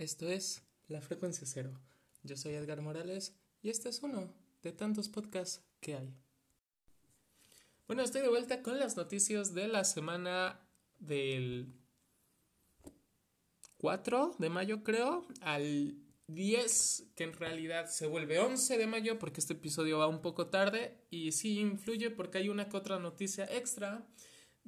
Esto es La Frecuencia Cero. Yo soy Edgar Morales y este es uno de tantos podcasts que hay. Bueno, estoy de vuelta con las noticias de la semana del 4 de mayo, creo, al 10, que en realidad se vuelve 11 de mayo porque este episodio va un poco tarde y sí influye porque hay una que otra noticia extra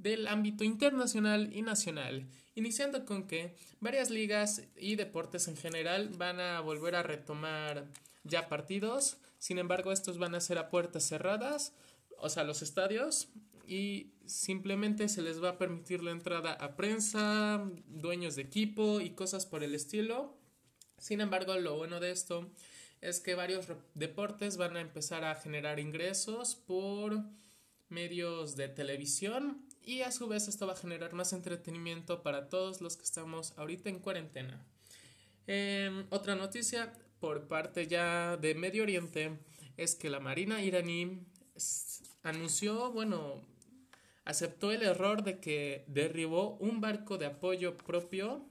del ámbito internacional y nacional, iniciando con que varias ligas y deportes en general van a volver a retomar ya partidos, sin embargo estos van a ser a puertas cerradas, o sea, los estadios, y simplemente se les va a permitir la entrada a prensa, dueños de equipo y cosas por el estilo. Sin embargo, lo bueno de esto es que varios deportes van a empezar a generar ingresos por medios de televisión y a su vez esto va a generar más entretenimiento para todos los que estamos ahorita en cuarentena. Em, otra noticia por parte ya de Medio Oriente es que la Marina iraní anunció, bueno, aceptó el error de que derribó un barco de apoyo propio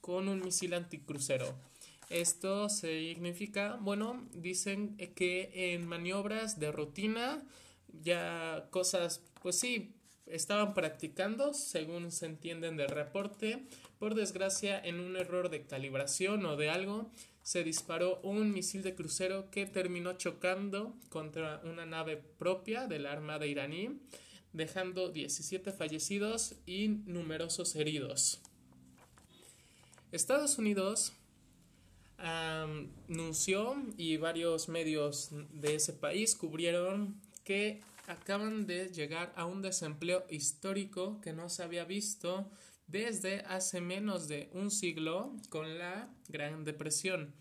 con un misil anticrucero. Esto significa, bueno, dicen que en maniobras de rutina, ya cosas, pues sí, estaban practicando, según se entienden del reporte. Por desgracia, en un error de calibración o de algo, se disparó un misil de crucero que terminó chocando contra una nave propia de la Armada iraní, dejando 17 fallecidos y numerosos heridos. Estados Unidos anunció y varios medios de ese país cubrieron que acaban de llegar a un desempleo histórico que no se había visto desde hace menos de un siglo con la Gran Depresión.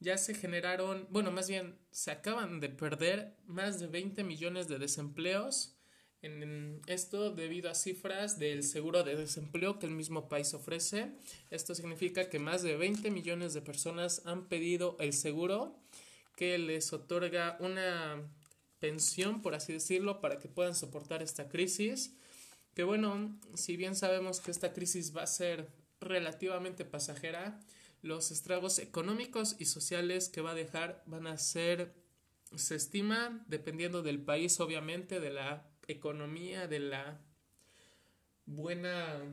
Ya se generaron, bueno, más bien se acaban de perder más de 20 millones de desempleos. En esto debido a cifras del seguro de desempleo que el mismo país ofrece. Esto significa que más de 20 millones de personas han pedido el seguro que les otorga una pensión, por así decirlo, para que puedan soportar esta crisis. Que bueno, si bien sabemos que esta crisis va a ser relativamente pasajera, los estragos económicos y sociales que va a dejar van a ser, se estima, dependiendo del país, obviamente, de la economía, de la buena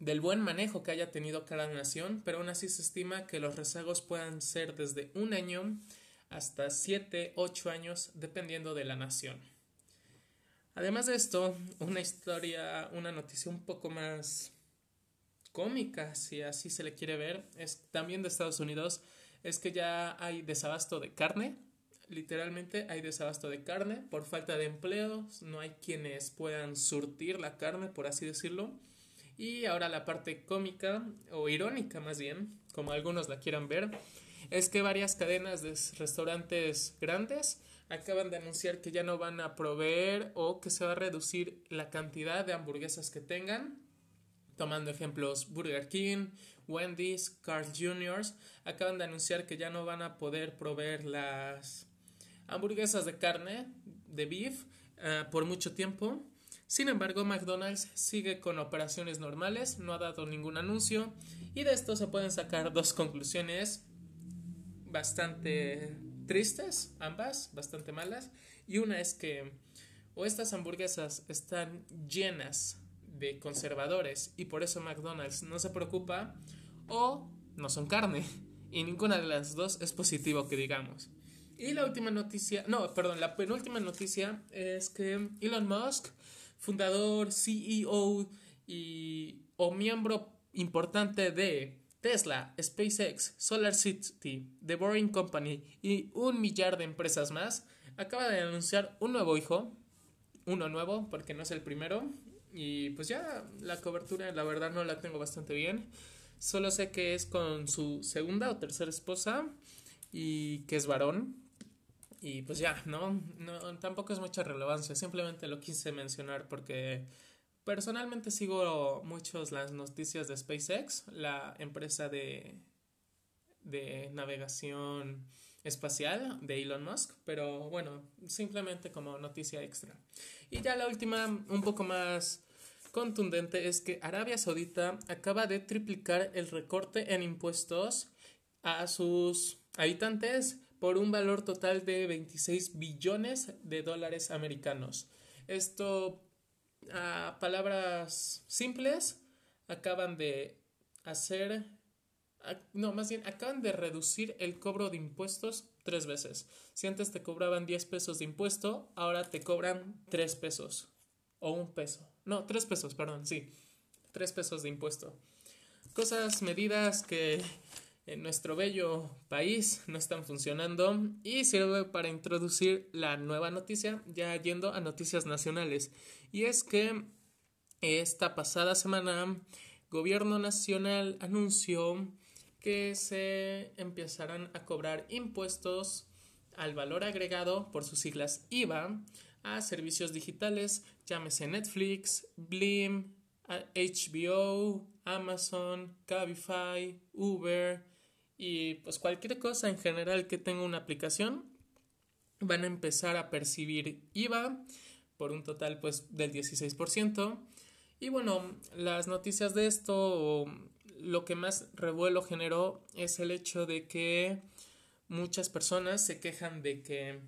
del buen manejo que haya tenido cada nación, pero aún así se estima que los rezagos puedan ser desde un año hasta 7, 8 años dependiendo de la nación. Además de esto, una historia, una noticia un poco más cómica, si así se le quiere ver, es también de Estados Unidos, es que ya hay desabasto de carne, literalmente hay desabasto de carne por falta de empleos, no hay quienes puedan surtir la carne, por así decirlo. Y ahora la parte cómica o irónica más bien, como algunos la quieran ver, es que varias cadenas de restaurantes grandes acaban de anunciar que ya no van a proveer o que se va a reducir la cantidad de hamburguesas que tengan. Tomando ejemplos, Burger King, Wendy's, Carl Jr. acaban de anunciar que ya no van a poder proveer las hamburguesas de carne, de beef, eh, por mucho tiempo. Sin embargo, McDonald's sigue con operaciones normales, no ha dado ningún anuncio y de esto se pueden sacar dos conclusiones bastante tristes, ambas, bastante malas. Y una es que o estas hamburguesas están llenas de conservadores y por eso McDonald's no se preocupa, o no son carne. Y ninguna de las dos es positivo que digamos. Y la última noticia, no, perdón, la penúltima noticia es que Elon Musk, fundador, CEO y o miembro importante de Tesla, SpaceX, Solar City, The Boring Company y un millar de empresas más, acaba de anunciar un nuevo hijo, uno nuevo porque no es el primero, y pues ya la cobertura la verdad no la tengo bastante bien, solo sé que es con su segunda o tercera esposa y que es varón, y pues ya, ¿no? no tampoco es mucha relevancia, simplemente lo quise mencionar porque Personalmente sigo muchos las noticias de SpaceX, la empresa de, de navegación espacial de Elon Musk, pero bueno, simplemente como noticia extra. Y ya la última, un poco más contundente es que Arabia Saudita acaba de triplicar el recorte en impuestos a sus habitantes por un valor total de 26 billones de dólares americanos. Esto, a palabras simples, acaban de hacer, no, más bien, acaban de reducir el cobro de impuestos tres veces. Si antes te cobraban 10 pesos de impuesto, ahora te cobran 3 pesos o un peso. No, 3 pesos, perdón, sí. 3 pesos de impuesto. Cosas, medidas que en nuestro bello país no están funcionando y sirve para introducir la nueva noticia, ya yendo a noticias nacionales. Y es que esta pasada semana, Gobierno Nacional anunció que se empezarán a cobrar impuestos al valor agregado por sus siglas IVA a servicios digitales, llámese Netflix, Blim, HBO, Amazon, Cabify, Uber y pues cualquier cosa en general que tenga una aplicación van a empezar a percibir IVA por un total pues del 16%. Y bueno, las noticias de esto, lo que más revuelo generó es el hecho de que muchas personas se quejan de que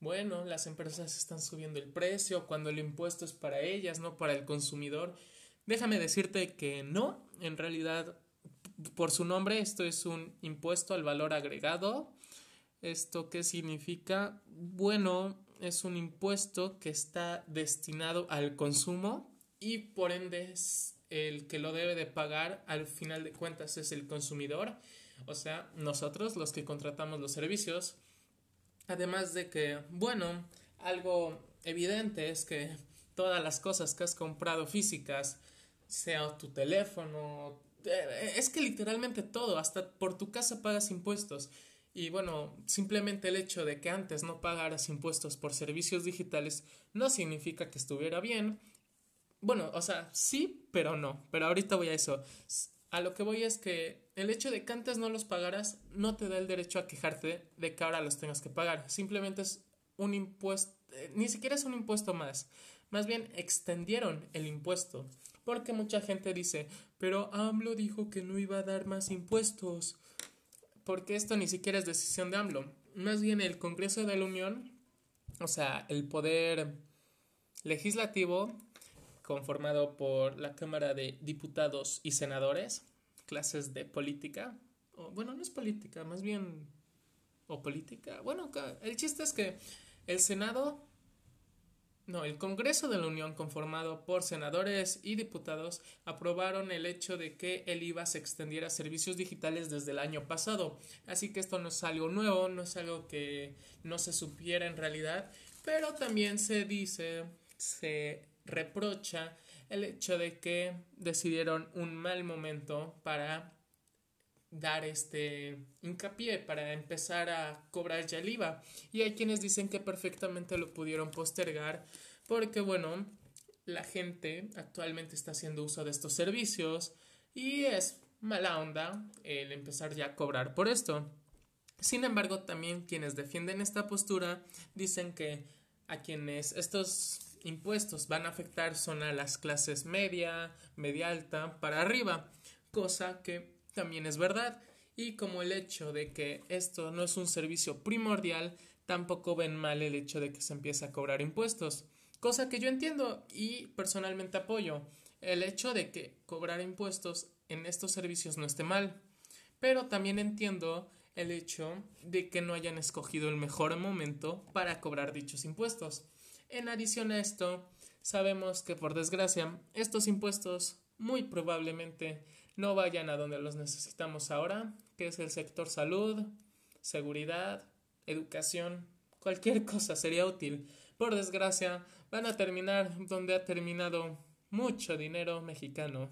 bueno, las empresas están subiendo el precio cuando el impuesto es para ellas, no para el consumidor. Déjame decirte que no, en realidad, por su nombre, esto es un impuesto al valor agregado. ¿Esto qué significa? Bueno, es un impuesto que está destinado al consumo y por ende el que lo debe de pagar al final de cuentas es el consumidor, o sea, nosotros los que contratamos los servicios. Además de que, bueno, algo evidente es que todas las cosas que has comprado físicas, sea tu teléfono, es que literalmente todo, hasta por tu casa pagas impuestos. Y bueno, simplemente el hecho de que antes no pagaras impuestos por servicios digitales no significa que estuviera bien. Bueno, o sea, sí, pero no. Pero ahorita voy a eso. A lo que voy es que el hecho de que antes no los pagaras no te da el derecho a quejarte de que ahora los tengas que pagar. Simplemente es un impuesto, eh, ni siquiera es un impuesto más. Más bien extendieron el impuesto. Porque mucha gente dice, pero AMLO dijo que no iba a dar más impuestos. Porque esto ni siquiera es decisión de AMLO. Más bien el Congreso de la Unión, o sea, el poder legislativo, conformado por la Cámara de Diputados y Senadores, clases de política. Bueno, no es política, más bien... o política. Bueno, el chiste es que el Senado... No, el Congreso de la Unión, conformado por senadores y diputados, aprobaron el hecho de que el IVA se extendiera a servicios digitales desde el año pasado. Así que esto no es algo nuevo, no es algo que no se supiera en realidad, pero también se dice, se reprocha el hecho de que decidieron un mal momento para dar este hincapié para empezar a cobrar ya el IVA y hay quienes dicen que perfectamente lo pudieron postergar porque bueno la gente actualmente está haciendo uso de estos servicios y es mala onda el empezar ya a cobrar por esto. Sin embargo también quienes defienden esta postura dicen que a quienes estos impuestos van a afectar son a las clases media, media alta, para arriba, cosa que también es verdad. Y como el hecho de que esto no es un servicio primordial, tampoco ven mal el hecho de que se empiece a cobrar impuestos, cosa que yo entiendo y personalmente apoyo. El hecho de que cobrar impuestos en estos servicios no esté mal, pero también entiendo el hecho de que no hayan escogido el mejor momento para cobrar dichos impuestos. En adición a esto, sabemos que por desgracia estos impuestos muy probablemente no vayan a donde los necesitamos ahora, que es el sector salud, seguridad, educación, cualquier cosa sería útil. Por desgracia, van a terminar donde ha terminado mucho dinero mexicano,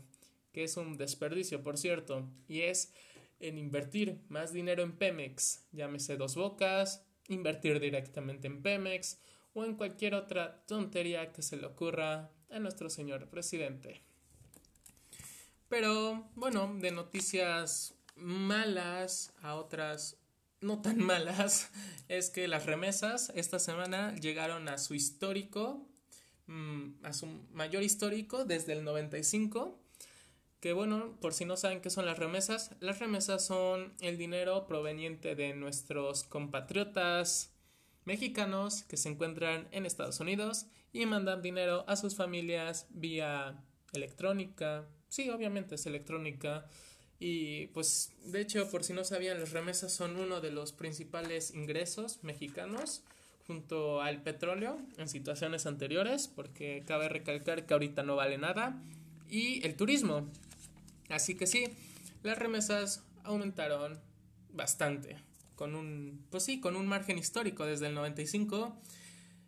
que es un desperdicio, por cierto, y es en invertir más dinero en Pemex, llámese dos bocas, invertir directamente en Pemex o en cualquier otra tontería que se le ocurra a nuestro señor presidente. Pero bueno, de noticias malas a otras no tan malas, es que las remesas esta semana llegaron a su histórico mm, a su mayor histórico desde el 95. Que bueno, por si no saben qué son las remesas, las remesas son el dinero proveniente de nuestros compatriotas mexicanos que se encuentran en Estados Unidos y mandan dinero a sus familias vía electrónica. Sí, obviamente es electrónica. Y pues de hecho, por si no sabían, las remesas son uno de los principales ingresos mexicanos junto al petróleo en situaciones anteriores, porque cabe recalcar que ahorita no vale nada, y el turismo. Así que sí, las remesas aumentaron bastante, con un, pues sí, con un margen histórico desde el 95.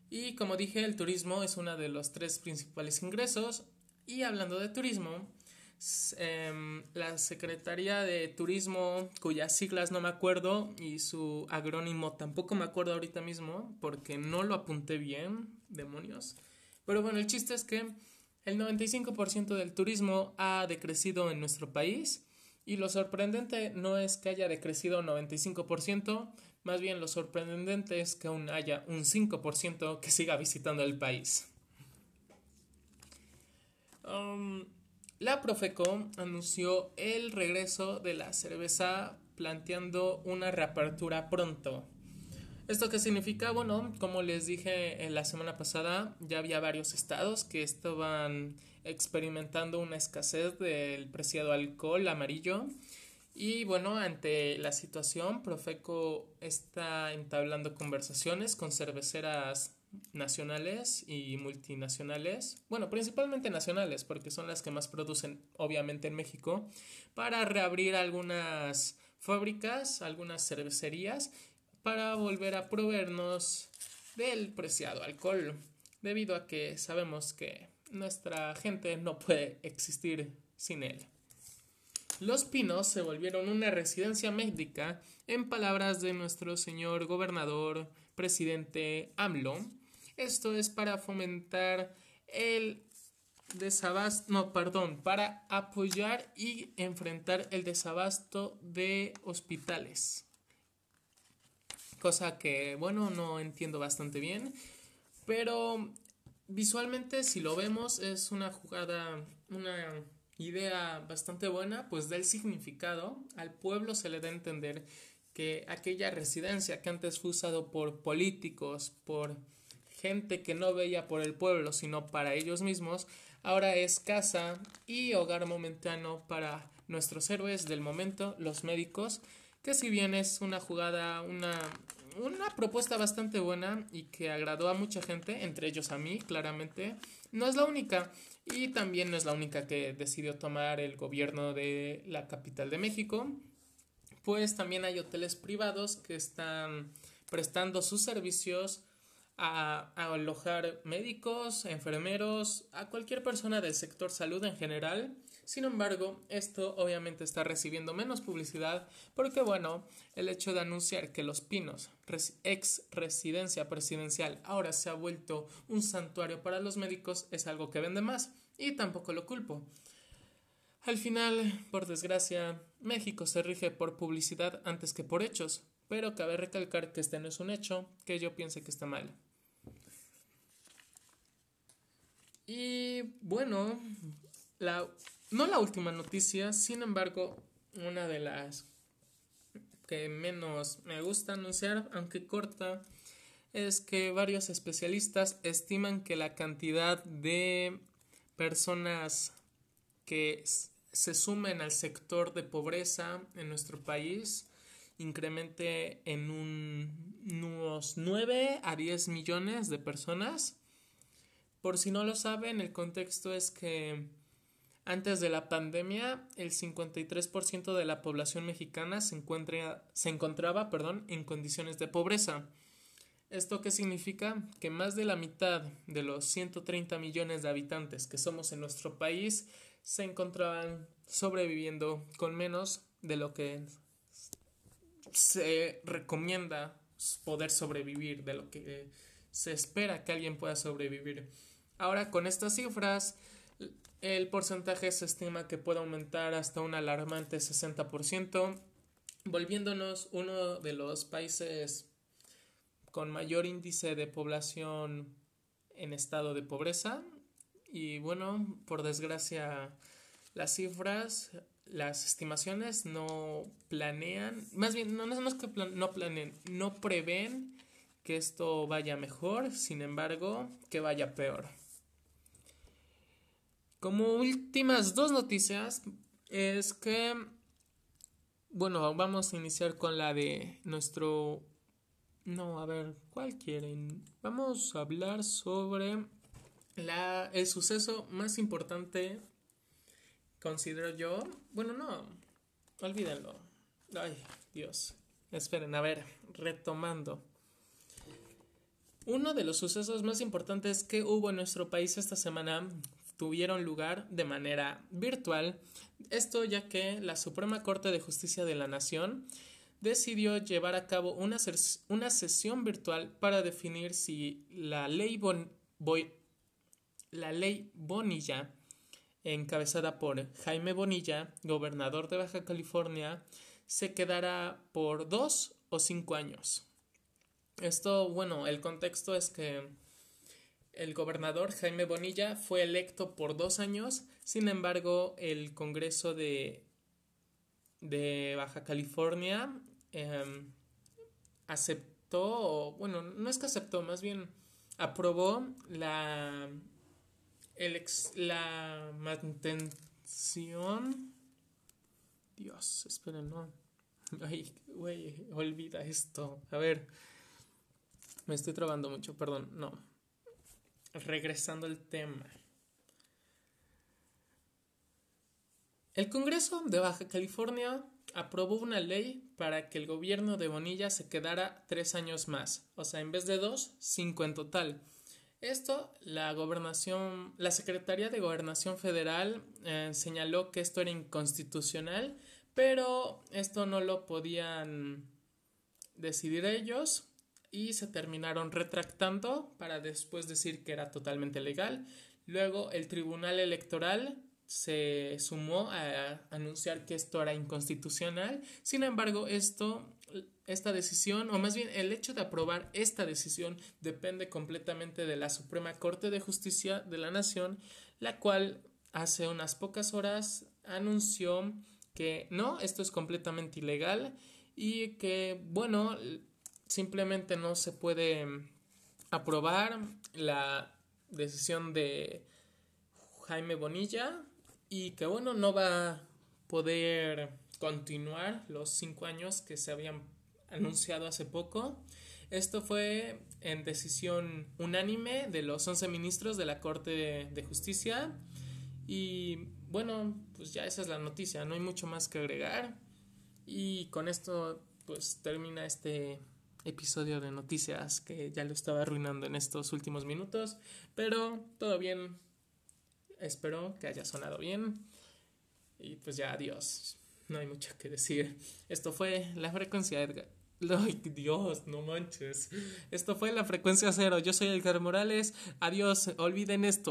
Y como dije, el turismo es uno de los tres principales ingresos. Y hablando de turismo, Em, la Secretaría de Turismo, cuyas siglas no me acuerdo, y su agrónimo tampoco me acuerdo ahorita mismo, porque no lo apunté bien, demonios. Pero bueno, el chiste es que el 95% del turismo ha decrecido en nuestro país, y lo sorprendente no es que haya decrecido 95%, más bien lo sorprendente es que aún haya un 5% que siga visitando el país. Um, la Profeco anunció el regreso de la cerveza planteando una reapertura pronto. ¿Esto qué significa? Bueno, como les dije en la semana pasada, ya había varios estados que estaban experimentando una escasez del preciado alcohol amarillo. Y bueno, ante la situación, Profeco está entablando conversaciones con cerveceras nacionales y multinacionales, bueno, principalmente nacionales, porque son las que más producen, obviamente, en México, para reabrir algunas fábricas, algunas cervecerías, para volver a proveernos del preciado alcohol, debido a que sabemos que nuestra gente no puede existir sin él. Los Pinos se volvieron una residencia médica, en palabras de nuestro señor gobernador presidente AMLO, esto es para fomentar el desabasto, no, perdón, para apoyar y enfrentar el desabasto de hospitales. Cosa que, bueno, no entiendo bastante bien, pero visualmente si lo vemos es una jugada, una idea bastante buena, pues del significado. Al pueblo se le da a entender que aquella residencia que antes fue usado por políticos, por gente que no veía por el pueblo sino para ellos mismos, ahora es casa y hogar momentáneo para nuestros héroes del momento, los médicos, que si bien es una jugada, una, una propuesta bastante buena y que agradó a mucha gente, entre ellos a mí, claramente, no es la única y también no es la única que decidió tomar el gobierno de la capital de México, pues también hay hoteles privados que están prestando sus servicios a, alojar médicos, enfermeros, a cualquier persona del sector salud en general. Sin embargo, esto obviamente está recibiendo menos publicidad porque, bueno, el hecho de anunciar que Los Pinos, ex residencia presidencial, ahora se ha vuelto un santuario para los médicos es algo que vende más y tampoco lo culpo. Al final, por desgracia, México se rige por publicidad antes que por hechos, pero cabe recalcar que este no es un hecho que yo piense que está mal. Y bueno, la, no la última noticia, sin embargo, una de las que menos me gusta anunciar, aunque corta, es que varios especialistas estiman que la cantidad de personas que se sumen al sector de pobreza en nuestro país incremente en unos 9 a 10 millones de personas por si no lo saben, el contexto es que antes de la pandemia, el 53% de la población mexicana se, se encontraba perdón, en condiciones de pobreza. ¿Esto qué significa? Que más de la mitad de los 130 millones de habitantes que somos en nuestro país se encontraban sobreviviendo con menos de lo que se recomienda poder sobrevivir, de lo que se espera que alguien pueda sobrevivir. Ahora, con estas cifras, el porcentaje se estima que puede aumentar hasta un alarmante 60%, volviéndonos uno de los países con mayor índice de población en estado de pobreza. Y bueno, por desgracia, las cifras, las estimaciones no planean, más bien, no, no es que no planeen, no prevén que esto vaya mejor, sin embargo, que vaya peor. Como últimas dos noticias, es que, bueno, vamos a iniciar con la de nuestro... No, a ver, ¿cuál quieren? Vamos a hablar sobre la, el suceso más importante, considero yo. Bueno, no, olvídenlo. Ay, Dios. Esperen, a ver, retomando. Uno de los sucesos más importantes que hubo en nuestro país esta semana tuvieron lugar de manera virtual, esto ya que la Suprema Corte de Justicia de la Nación decidió llevar a cabo una, una sesión virtual para definir si la ley, la ley Bonilla, encabezada por Jaime Bonilla, gobernador de Baja California, se quedará por dos o cinco años. Esto, bueno, el contexto es que el gobernador Jaime Bonilla fue electo por dos años, sin embargo, el Congreso de, de Baja California em, aceptó, bueno, no es que aceptó, más bien aprobó la, el la mantención. Dios, esperen, no. Ay, güey, olvida esto. A ver. Me estoy trabando mucho, perdón, no. Regresando al tema. El Congreso de Baja California aprobó una ley para que el gobierno de Bonilla se quedara tres años más, o sea, en vez de dos, cinco en total. Esto, la gobernación, la Secretaría de Gobernación Federal eh, señaló que esto era inconstitucional, pero esto no lo podían decidir ellos y se terminaron retractando para después decir que era totalmente legal. Luego el Tribunal Electoral se sumó a anunciar que esto era inconstitucional. Sin embargo, esto esta decisión, o más bien el hecho de aprobar esta decisión, depende completamente de la Suprema Corte de Justicia de la Nación, la cual hace unas pocas horas anunció que no, esto es completamente ilegal y que, bueno, simplemente no se puede aprobar la decisión de Jaime Bonilla y que bueno no va a poder continuar los cinco años que se habían anunciado hace poco. Esto fue en decisión unánime de los 11 ministros de la Corte de Justicia. Y bueno, pues ya esa es la noticia, no hay mucho más que agregar. Y con esto pues termina este episodio de noticias que ya lo estaba arruinando en estos últimos minutos, pero todo bien. Espero que haya sonado bien. Y pues ya, adiós. No hay mucho que decir. Esto fue la frecuencia Edgar. Dios, no manches. Esto fue la frecuencia cero. Yo soy Edgar Morales. Adiós. Olviden esto.